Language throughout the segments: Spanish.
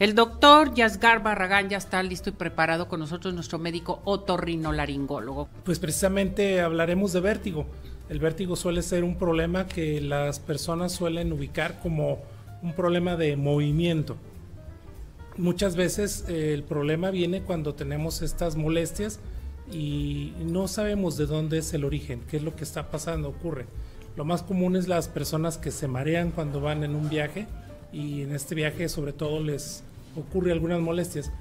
El doctor Yasgar Barragán ya está listo y preparado con nosotros, nuestro médico otorrinolaringólogo. Pues precisamente hablaremos de vértigo. El vértigo suele ser un problema que las personas suelen ubicar como un problema de movimiento. Muchas veces eh, el problema viene cuando tenemos estas molestias y no sabemos de dónde es el origen, qué es lo que está pasando, ocurre. Lo más común es las personas que se marean cuando van en un viaje y en este viaje sobre todo les ocurre algunas molestias.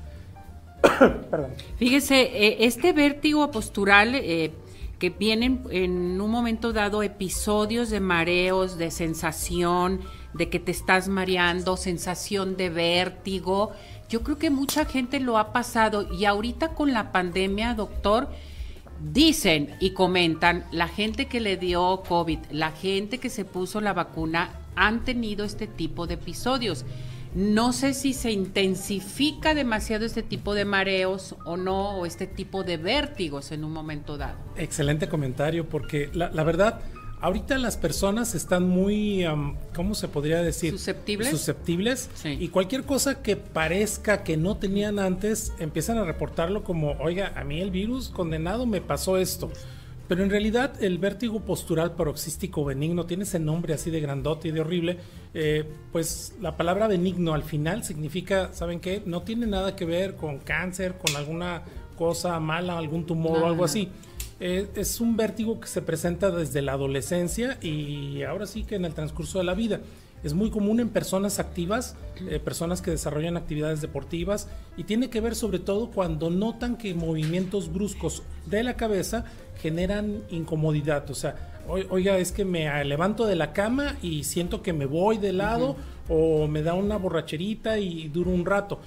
Perdón. Fíjese, eh, este vértigo postural eh, que vienen en un momento dado episodios de mareos, de sensación, de que te estás mareando, sensación de vértigo. Yo creo que mucha gente lo ha pasado y ahorita con la pandemia, doctor, dicen y comentan, la gente que le dio COVID, la gente que se puso la vacuna, han tenido este tipo de episodios. No sé si se intensifica demasiado este tipo de mareos o no, o este tipo de vértigos en un momento dado. Excelente comentario, porque la, verdad, ahorita las personas están muy, ¿cómo se podría decir? Susceptibles. Susceptibles. Y cualquier cosa que parezca que no tenían antes, empiezan a reportarlo como, oiga, a mí el virus condenado me pasó esto. Pero en realidad el vértigo postural paroxístico benigno tiene ese nombre así de grandote y de horrible. Eh, pues la palabra benigno al final significa, ¿saben qué? No tiene nada que ver con cáncer, con alguna cosa mala, algún tumor o algo así. Eh, es un vértigo que se presenta desde la adolescencia y ahora sí que en el transcurso de la vida. Es muy común en personas activas, eh, personas que desarrollan actividades deportivas y tiene que ver sobre todo cuando notan que movimientos bruscos de la cabeza generan incomodidad. O sea, oiga, es que me levanto de la cama y siento que me voy de lado o me da una borracherita y duro un rato.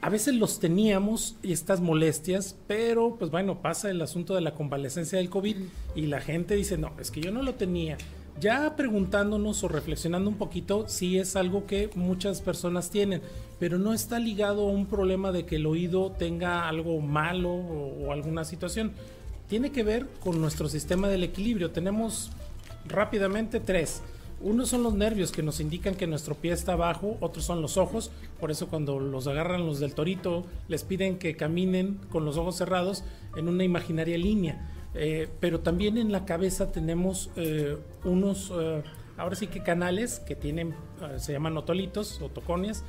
A veces los teníamos estas molestias, pero pues bueno, pasa el asunto de la convalescencia del COVID y la gente dice, no, es que yo no lo tenía ya preguntándonos o reflexionando un poquito, sí es algo que muchas personas tienen, pero no está ligado a un problema de que el oído tenga algo malo o, alguna situación. Tiene que ver con nuestro sistema del equilibrio. Tenemos rápidamente tres. Uno son los nervios que nos indican que nuestro pie está abajo, otros son los ojos, por eso cuando los agarran los del torito les piden que caminen con los ojos cerrados en una imaginaria línea eh, pero también en la cabeza tenemos eh, unos, eh, ahora sí que canales que tienen, se llaman otolitos o toconias,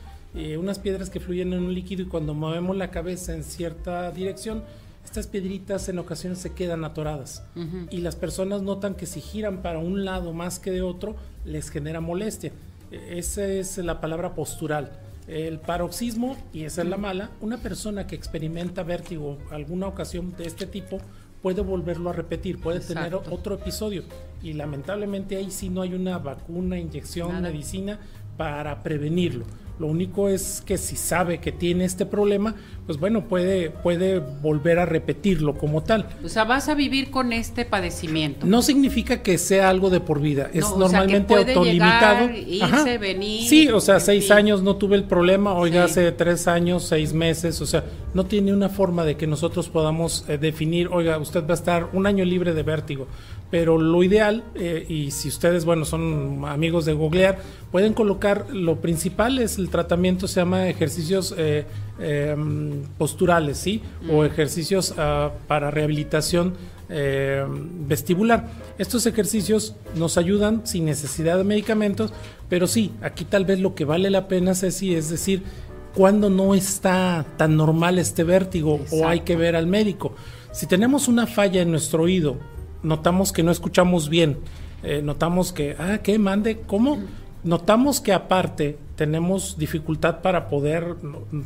unas piedras que fluyen en un líquido y cuando movemos la cabeza en cierta dirección, estas piedritas en ocasiones se quedan atoradas y las personas notan que si giran para un lado más que de otro, les genera molestia. E, esa es la palabra postural. El paroxismo, y esa es la mala, una persona que experimenta vértigo alguna ocasión de este tipo, puede volverlo a repetir, puede tener otro episodio. Y lamentablemente ahí sí no hay una vacuna, inyección, medicina para prevenirlo. Lo único es que si sabe que tiene este problema, pues bueno, puede, puede volver a repetirlo como tal. O sea, vas a vivir con este padecimiento. No significa que sea algo de por vida, es normalmente autolimitado. irse, venir. Sí, o sea, seis años no tuve el problema, oiga, hace tres años, seis meses, o sea, no tiene una forma de que nosotros podamos eh, definir, oiga, usted va a estar un año libre de vértigo pero lo ideal, eh, y si ustedes, bueno, son amigos de googlear, pueden colocar, lo principal es el tratamiento, se llama ejercicios eh, em, posturales, ¿sí? O mm. ejercicios ah, para rehabilitación em, vestibular. Estos ejercicios nos ayudan sin necesidad de medicamentos, pero sí, aquí tal vez lo que vale la pena, Ceci, es decir, cuando no está tan normal este vértigo o hay que ver al médico. Si tenemos una falla en nuestro oído notamos que no escuchamos bien, eh, notamos que, ah, ¿qué mande? ¿Cómo? Notamos que aparte tenemos dificultad para poder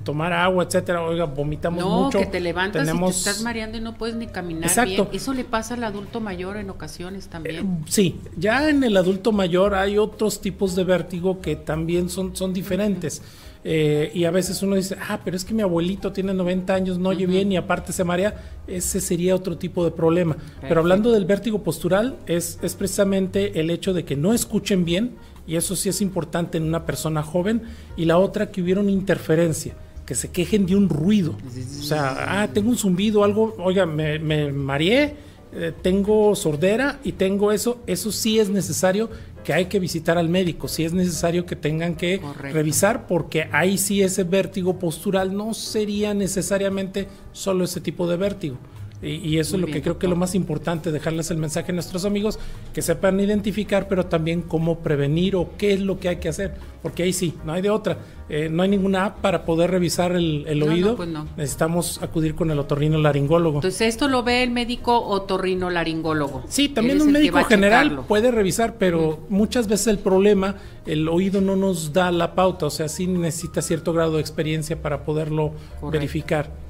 tomar agua, etcétera. Oiga, vomitamos mucho. No, que te levantas y te estás mareando y no puedes ni caminar bien. Eso le pasa al adulto mayor en ocasiones también. Eh, sí, ya en el adulto mayor hay otros tipos de vértigo que también son, son diferentes. Eh, y a veces uno dice, ah, pero es que mi abuelito tiene 90 años, no oye bien y aparte se marea, ese sería otro tipo de problema. Pero hablando del vértigo postural, es, es precisamente el hecho de que no escuchen bien, y eso sí es importante en una persona joven, y la otra que hubiera una interferencia que se quejen de un ruido. O sea, ah, tengo un zumbido, algo, oiga, me, me mareé, eh, tengo sordera y tengo eso, eso sí es necesario porque hay que visitar al médico, si es necesario que tengan que revisar, porque ahí sí ese vértigo postural no sería necesariamente solo ese tipo de vértigo. Y, eso es lo que creo que es lo más importante, dejarles el mensaje a nuestros amigos, que sepan identificar, pero también cómo prevenir o qué es lo que hay que hacer, porque ahí sí, no hay de otra. Eh, no hay ninguna app para poder revisar el, oído. Pues Necesitamos acudir con el otorrino laringólogo. Entonces, esto lo ve el médico otorrino laringólogo. Sí, también un médico general puede revisar, pero muchas veces el problema, el oído no nos da la pauta, o sea, sí necesita cierto grado de experiencia para poderlo verificar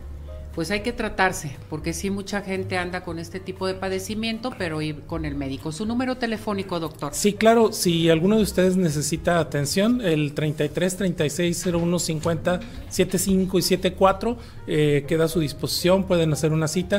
pues hay que tratarse, porque sí mucha gente anda con este tipo de padecimiento, pero ir con el médico. Su número telefónico, doctor. Sí, claro, si alguno de ustedes necesita atención, el 33 36 01 50 75 y 74 eh, queda a su disposición, pueden hacer una cita